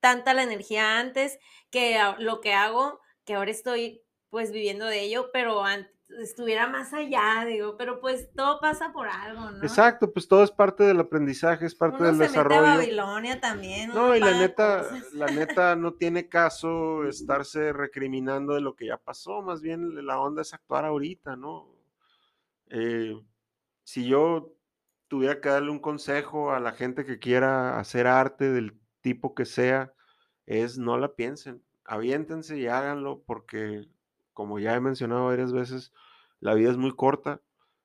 tanta la energía antes que lo que hago, que ahora estoy pues viviendo de ello, pero antes estuviera más allá, digo, pero pues todo pasa por algo, ¿no? Exacto, pues todo es parte del aprendizaje, es parte Uno del se desarrollo. Mete a Babilonia también. No, y la neta, cosas. la neta no tiene caso estarse recriminando de lo que ya pasó, más bien la onda es actuar ahorita, ¿no? Eh, si yo tuviera que darle un consejo a la gente que quiera hacer arte del tipo que sea, es no la piensen, aviéntense y háganlo porque, como ya he mencionado varias veces, la vida es muy corta,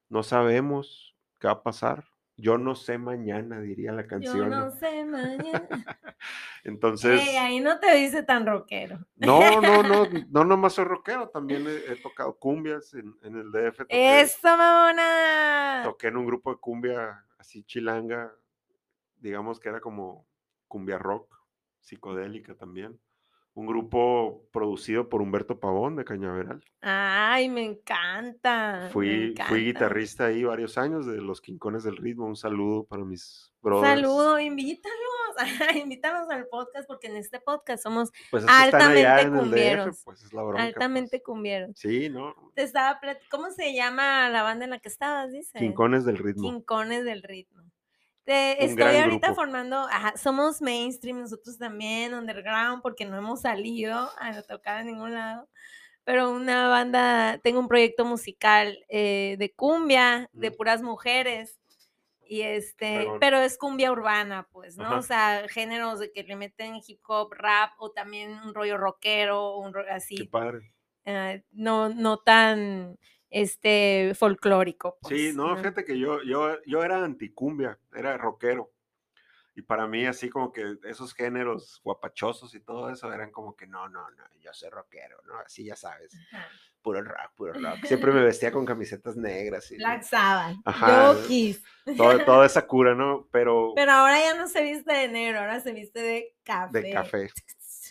no sabemos qué va a pasar. Yo no sé mañana, diría la Yo canción. no ¿no? sé mañana. Entonces, Ey, ahí no te dice tan rockero. no, no, no, no nomás soy rockero, también he, he tocado cumbias en, en el DF. Toqué, ¡Eso, mamona! toqué en un grupo de cumbia así chilanga, digamos que era como cumbia rock, psicodélica también. Un grupo producido por Humberto Pavón de Cañaveral. Ay, me encanta. me Fui, encanta. fui guitarrista ahí varios años de los Quincones del Ritmo. Un saludo para mis brothers. Saludo, invítalos. invítalos al podcast porque en este podcast somos Pues es que altamente cumbieros, DF, pues es la bronca. altamente pues. cumbieros. Sí, ¿no? Te estaba ¿Cómo se llama la banda en la que estabas? Dice. Quincones del Ritmo. Quincones del ritmo. Te- estoy ahorita grupo. formando, ajá, somos mainstream nosotros también, underground, porque no hemos salido a tocar en ningún lado. Pero una banda, tengo un proyecto musical eh, de cumbia, de Mm. puras mujeres. Y este, pero es cumbia urbana, pues, ¿no? Ajá. O sea, géneros de que le meten hip hop, rap o también un rollo rockero, un ro- Qué así, padre. eh, no, no tan este folclórico. Sí, pues, no, fíjate que yo, yo, yo era anticumbia, era rockero. Y para mí, así como que esos géneros guapachosos y todo eso eran como que no, no, no, yo soy rockero, ¿no? Así ya sabes, Ajá. puro rock, puro rock. Siempre me vestía con camisetas negras y Black Sabbath, Ajá. Todo- toda esa cura, ¿no? Pero, Pero ahora ya no se viste de negro, ahora se viste de café. de café.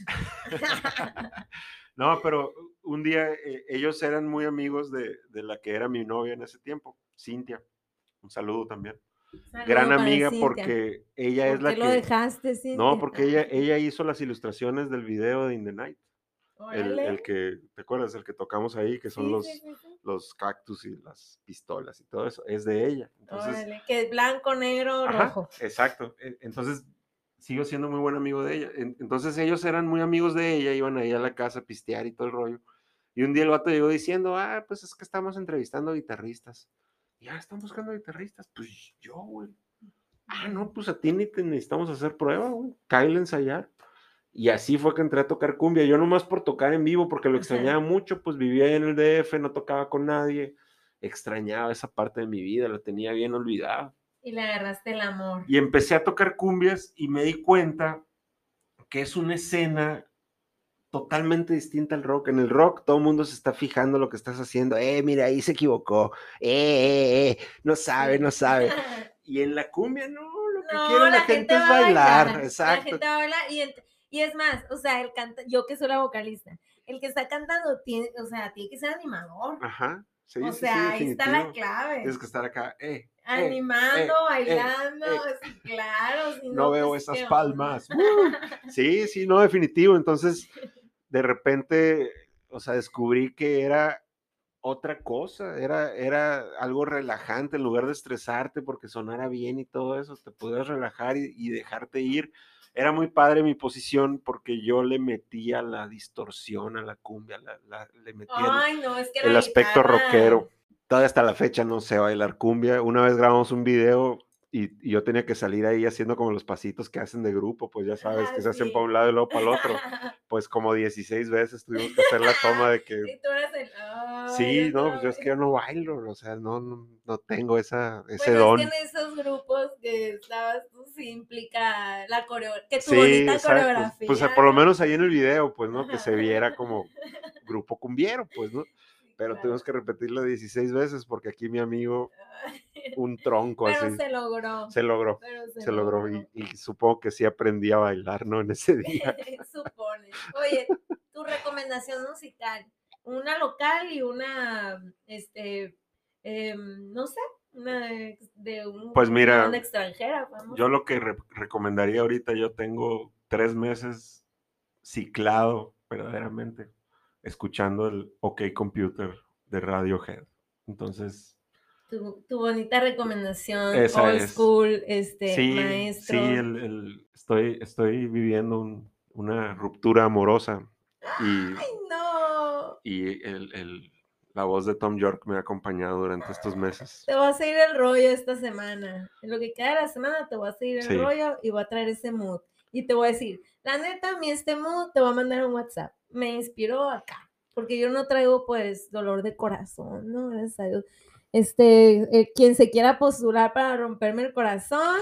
No, pero un día eh, ellos eran muy amigos de, de la que era mi novia en ese tiempo, Cintia. Un saludo también. Saludo Gran amiga Cintia. porque ella es ¿Por la que... lo dejaste, Cintia? No, porque ella, ella hizo las ilustraciones del video de In the Night. El, que, ¿te acuerdas? El que tocamos ahí, que son Sí, los, sí, sí, sí. los cactus y las pistolas y todo eso, es de ella. Entonces, Órale, que es blanco, negro, ajá, rojo. exacto. Entonces, sigo siendo muy buen amigo de ella. En- Entonces, ellos eran muy amigos de ella, iban ahí a la casa a pistear y todo el rollo. Y un día el vato llegó diciendo, ah, pues es que estamos entrevistando guitarristas. Y ah, están buscando guitarristas. Pues yo, güey. Ah, no, pues a ti ni te necesitamos hacer prueba, güey. A ensayar. Y así fue que entré a tocar cumbia. Yo nomás por tocar en vivo, porque lo extrañaba mucho, pues vivía en el DF, no tocaba con nadie. Extrañaba esa parte de mi vida, la tenía bien olvidada. Y le agarraste el amor. Y empecé a tocar cumbias y me di cuenta que es una escena totalmente distinta al rock. En el rock todo el mundo se está fijando lo que estás haciendo. Eh, mira, ahí se equivocó. Eh, eh, eh, no sabe, no sabe. Y en la cumbia no, lo que No, quiere la, gente, es bailar. La Exacto. gente va a bailar y, ent- y es más, o sea, el canta, yo que soy la vocalista, el que está cantando tiene, o sea, tiene que ser animador. Ajá. Sí, o sí, sea, sí, ahí está la clave. Tienes que estar acá. Eh, eh, Animando, eh, bailando, eh. sí, claro. si no veo pues, esas palmas. Uh, Sí, sí, no, definitivo. Entonces, de repente, o sea, descubrí que era otra cosa, era, era algo relajante en lugar de estresarte porque sonara bien y todo eso, te podías relajar y, y dejarte ir. Era muy padre mi posición porque yo le metía la distorsión a la cumbia, la- la- le metía el- Ay, no, es que el la aspecto guitarra- rockero. Todavía hasta la fecha no sé bailar cumbia. Una vez grabamos un video y, y yo tenía que salir ahí haciendo como los pasitos que hacen de grupo, pues ya sabes, Ah, que se hacen sí. para un lado y luego para el otro. Pues como 16 veces tuvimos que hacer la toma de que... Y tú eras el. ay, Sí, no, pues yo es que yo no bailo, o sea, no, no, no tengo esa, ese Bueno, don. es que en esos grupos que estabas tú sí implica la coreo que tu Sí, bonita exacto. coreografía. Pues por lo ¿no? menos ahí en el video, pues, ¿no? Que se viera como grupo cumbiero, pues, ¿no? Pero claro. tuvimos que repetirlo 16 veces porque aquí mi amigo, un tronco Pero así, se logró. se logró. pero se, se logró y, y supongo que sí aprendí a bailar, ¿no? En ese día. Supone. Oye, tu recomendación musical, una local y una, este, em, no sé, una de, de un, Pues mira, una extranjera, vamos. Yo lo que re- recomendaría ahorita, yo tengo tres meses ciclado verdaderamente, escuchando el OK Computer de Radiohead. Entonces, tu, tu bonita recomendación, Esa old es. school, este, sí, maestro. sí, el- el- estoy, estoy viviendo un- una ruptura amorosa y, Ay, no. y el- el- la voz de Tom York me ha acompañado durante estos meses. Te voy a seguir el rollo esta semana. En lo que queda de la semana te voy a seguir el Sí. rollo y voy a traer ese mood. Y te voy a decir, la neta, a mí este mood te voy a mandar un WhatsApp. Me inspiró acá. Porque yo no traigo, pues, dolor de corazón, ¿no? Gracias a Dios. Este, eh, quien se quiera postular para romperme el corazón,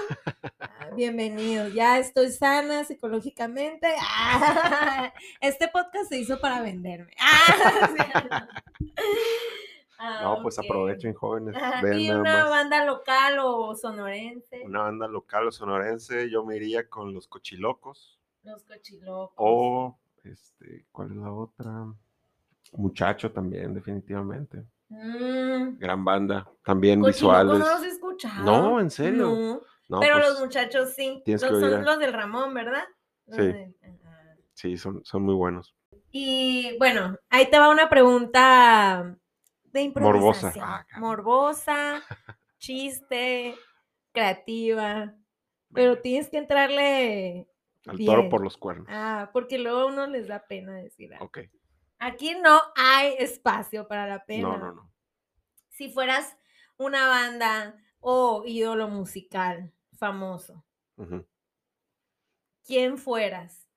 ah, bienvenido. Ya estoy sana psicológicamente. Ah, este podcast se hizo para venderme. Ah, Ah, No, pues aprovechen, jóvenes. Nada una más. banda local o sonorense, Una banda local o sonorense, yo me iría con los Cochilocos. los cochilocos. O, este, ¿cuál es la otra? Muchacho también, definitivamente. Mm, Gran banda, también visuales. no los he escuchado. No, ¿en serio? No, No, pero pues, los muchachos sí. Los, son los del Ramón, ¿verdad? Los Sí. Sí, son, son muy buenos. Y bueno, ahí te va una pregunta de Morbosa. improvisación. Ah, caray. Morbosa, chiste, creativa. Pero tienes que entrarle. Al toro por los cuernos. Ah, porque luego a uno les da pena decir algo. Ok. Aquí no hay espacio para la pena. No, no, no. Si fueras una banda o ídolo musical famoso. ¿quién fueras?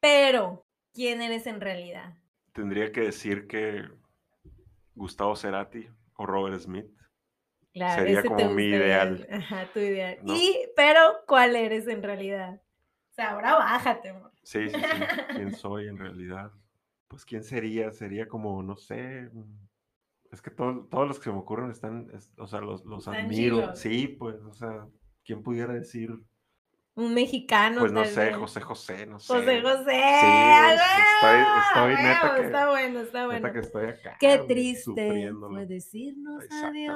Pero, ¿quién eres en realidad? Tendría que decir que Gustavo Cerati o Robert Smith. Claro, Sería como mi ideal. Ajá, tu ideal. ¿no? Y, pero, ¿cuál eres en realidad? O sea, ahora bájate, amor. Sí, sí, sí. ¿Quién soy en realidad? Pues, ¿quién sería? Sería como, no sé. Es que todo- todos los que se me ocurren están, es- o sea, los, los admiro. chilos. Sí, pues, o sea, ¿quién pudiera decir? Un mexicano. Pues no sé, vez. José José, no sé. José José. ¡a estoy- estoy ¡A neta que- Está bueno, está Neta bueno. que estoy acá. Qué triste fue decirnos adiós.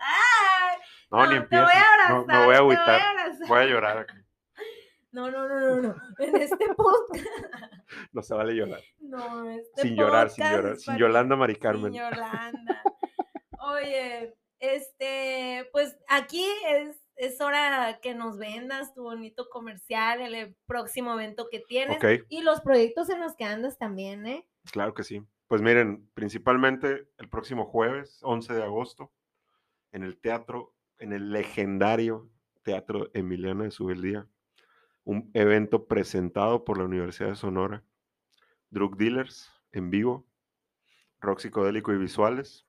¡Ay! No, ni te empiezo. voy a abrazar. no, me voy a te voy agüitar. abrazar. Voy a llorar aquí. No, no, no, no, no. En este podcast. No se vale llorar. No, este sin llorar, sin llorar. Sin Yolanda Mari Sin Carmen. Yolanda. Oye, este, pues aquí es, es hora que nos vendas tu bonito comercial, el próximo evento que tienes Ok, y los proyectos en los que andas también, ¿eh? claro que sí. Pues miren, principalmente el próximo jueves, 11 de agosto, en el teatro, en el legendario Teatro Emiliano de Subeldía, un evento presentado por la Universidad de Sonora, Drug Dealers en vivo, rock psicodélico y visuales,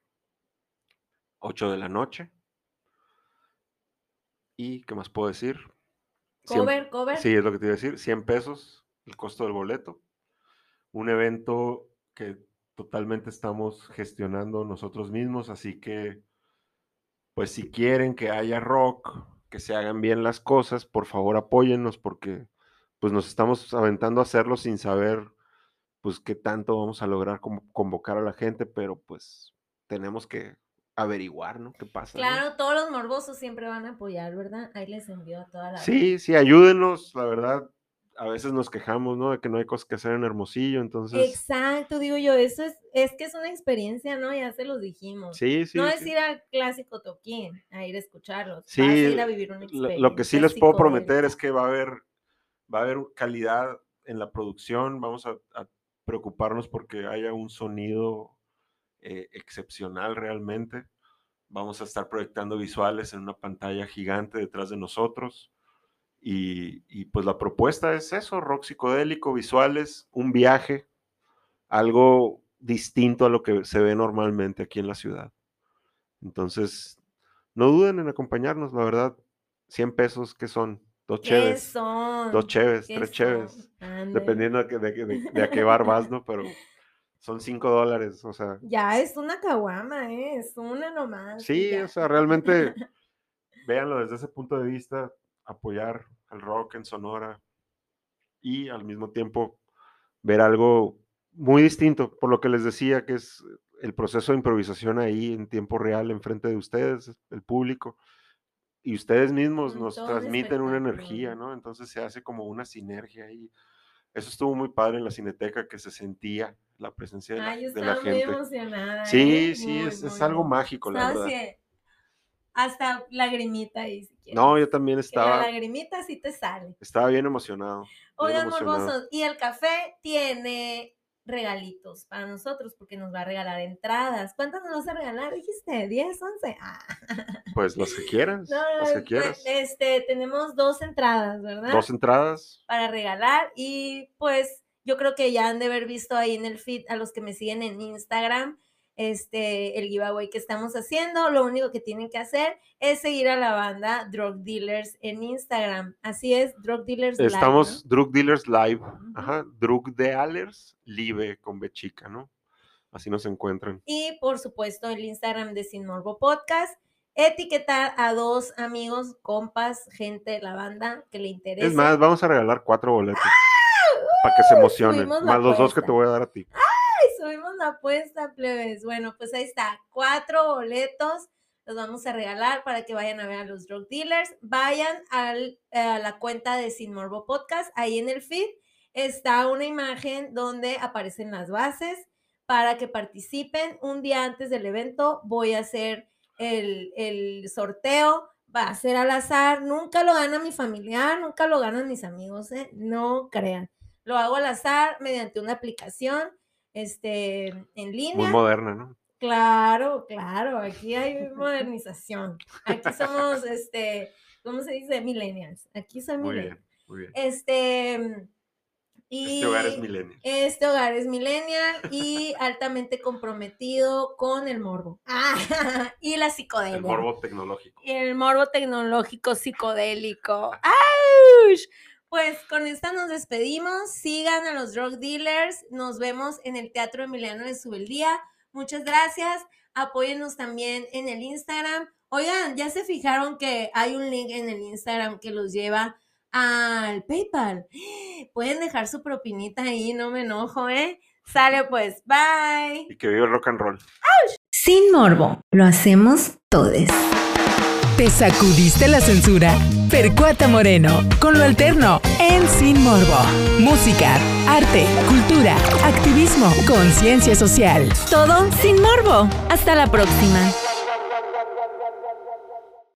8 de la noche. ¿Y qué más puedo decir? Cover, cover. Sí, es lo que te iba a decir. 100 pesos el costo del boleto. Un evento que totalmente estamos gestionando nosotros mismos, así que, pues si quieren que haya rock, que se hagan bien las cosas, por favor apóyennos porque pues nos estamos aventando a hacerlo sin saber pues qué tanto vamos a lograr convocar a la gente, pero pues tenemos que averiguar, ¿no? ¿Qué pasa? no? Claro, todos los morbosos siempre van a apoyar, ¿verdad? Ahí les envío a toda la... Sí, sí, ayúdenos, la verdad. A veces nos quejamos, ¿no? De que no hay cosas que hacer en Hermosillo, entonces... Exacto, digo yo, eso es, es que es una experiencia, ¿no? Ya se los dijimos. Sí, sí. no es sí. ir al clásico toquín, a ir a escucharlos. Sí, vas a ir a vivir una experiencia. Lo que sí les puedo prometer es que va a haber, va a haber calidad en la producción, vamos a, a preocuparnos porque haya un sonido eh, excepcional realmente. Vamos a estar proyectando visuales en una pantalla gigante detrás de nosotros. Y, y, pues la propuesta es eso, rock psicodélico, visuales, un viaje, algo distinto a lo que se ve normalmente aquí en la ciudad. Entonces, no duden en acompañarnos, la verdad, 100 pesos, que son? Dos ¿Qué cheves, son? dos cheves, ¿Qué tres son? cheves, Ándale. dependiendo de, de, de- de a qué bar vas, ¿no? Pero son 5 dólares, o sea, Ya es una caguama, ¿eh? Es una nomás. sí, o sea, realmente, véanlo desde ese punto de vista, apoyar al rock en Sonora y al mismo tiempo ver algo muy distinto, por lo que les decía que es el proceso de improvisación ahí en tiempo real enfrente de ustedes, el público, y ustedes mismos nos todo transmiten una energía, ¿no? Entonces se hace como una sinergia ahí. Eso estuvo muy padre en la cineteca, que se sentía la presencia de la, Ay, yo de la estaba muy gente. emocionada. Sí, ¿eh? sí, Muy, es, es algo mágico, la verdad. de- Hasta lagrimita ahí, si quieres. No, yo también Que la estaba, lagrimita sí te sale. estaba bien emocionado. Oigan, morbosos, y el café tiene regalitos para nosotros porque nos va a regalar entradas. ¿Cuántas nos vas a regalar? Dijiste, 10, 11. Ah. Pues las que quieras, No, las que quieras. este, tenemos dos entradas, ¿verdad? Dos entradas. para regalar y pues yo creo que ya han de haber visto ahí en el feed a los que me siguen en Instagram este el giveaway que estamos haciendo lo único que tienen que hacer es seguir a la banda Drug Dealers en Instagram así es Drug Dealers Live, Estamos Drug Dealers Live. Ajá, Drug Dealers Live con B chica, ¿no? Así nos encuentran. y por supuesto el Instagram de Sin Morbo Podcast etiquetar a dos amigos compas gente de la banda que le interese Es más, vamos a regalar cuatro boletos. Para que se emocionen. subimos la Más los dos que te voy a dar a ti. Ay, subimos la apuesta, plebes. Bueno, pues ahí está, cuatro boletos los vamos a regalar para que vayan a ver a los drug dealers. Vayan al- a la cuenta de Sin Morbo Podcast, ahí en el feed está una imagen donde aparecen las bases para que participen. Un día antes del evento voy a hacer el, el sorteo. Va a ser al azar, nunca lo gana mi familiar, nunca lo ganan mis amigos, ¿eh? no crean. Lo hago al azar mediante una aplicación este, en Muy línea. moderna, ¿no? Claro, claro, aquí hay modernización. Aquí somos, este, ¿cómo se dice? Millennials. Aquí soy Muy millennial. bien, muy bien. Este, y Este hogar es milenio. este hogar es millennial y altamente comprometido con el morbo. Ah, y la psicodelia. El morbo tecnológico. Y el morbo tecnológico psicodélico. ¡Auch! Pues con esta nos despedimos. Sigan a los drug dealers. Nos vemos en el Teatro Emiliano de Subeldía. Muchas gracias. Apóyennos también en el Instagram. Oigan, ya se fijaron que hay un link en el Instagram que los lleva al PayPal. Pueden dejar su propinita ahí, no me enojo, ¿eh? Sale pues, bye. Y que viva el rock and roll. Sin morbo, lo hacemos todos. ¿Te sacudiste la censura? Percuata Moreno, con lo alterno, en Sin Morbo. Música, arte, cultura, activismo, conciencia social. Todo sin morbo. Hasta la próxima.